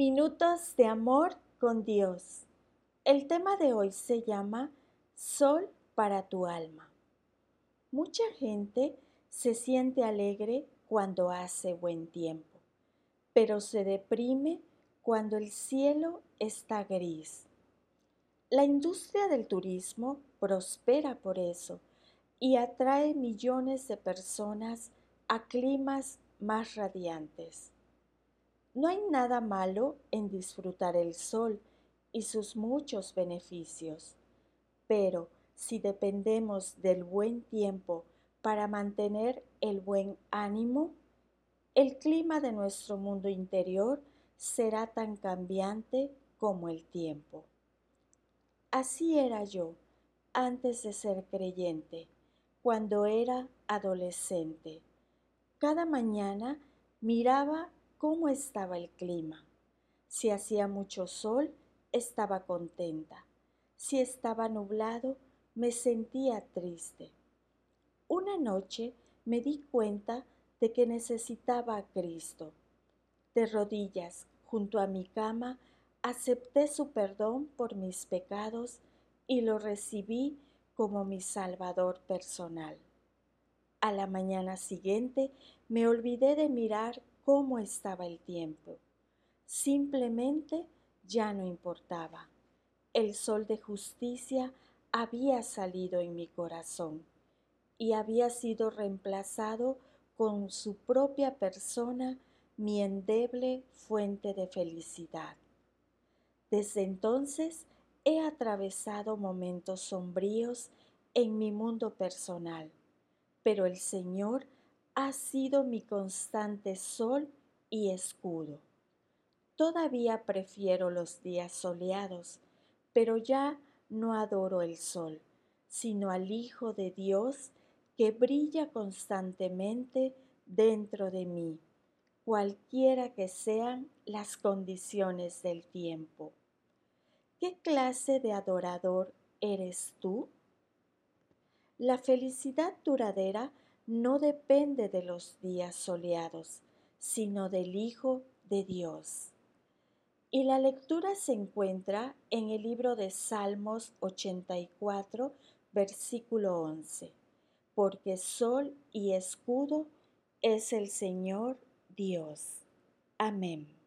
Minutos de amor con Dios. El tema de hoy se llama Sol para tu alma. Mucha gente se siente alegre cuando hace buen tiempo, pero se deprime cuando el cielo está gris. La industria del turismo prospera por eso y atrae millones de personas a climas más radiantes. No hay nada malo en disfrutar el sol y sus muchos beneficios, pero si dependemos del buen tiempo para mantener el buen ánimo, el clima de nuestro mundo interior será tan cambiante como el tiempo. Así era yo antes de ser creyente, cuando era adolescente. Cada mañana miraba cómo estaba el clima. Si hacía mucho sol, estaba contenta. Si estaba nublado, me sentía triste. Una noche me di cuenta de que necesitaba a Cristo. De rodillas, junto a mi cama, acepté su perdón por mis pecados y lo recibí como mi Salvador personal. A la mañana siguiente me olvidé de mirar cómo estaba el tiempo. Simplemente ya no importaba. El sol de justicia había salido en mi corazón y había sido reemplazado con su propia persona mi endeble fuente de felicidad. Desde entonces he atravesado momentos sombríos en mi mundo personal, pero el Señor ha sido mi constante sol y escudo. Todavía prefiero los días soleados, pero ya no adoro el sol, sino al Hijo de Dios que brilla constantemente dentro de mí, cualquiera que sean las condiciones del tiempo. ¿Qué clase de adorador eres tú? La felicidad duradera no depende de los días soleados, sino del Hijo de Dios. Y la lectura se encuentra en el libro de Salmos 84, versículo 11, porque sol y escudo es el Señor Dios. Amén.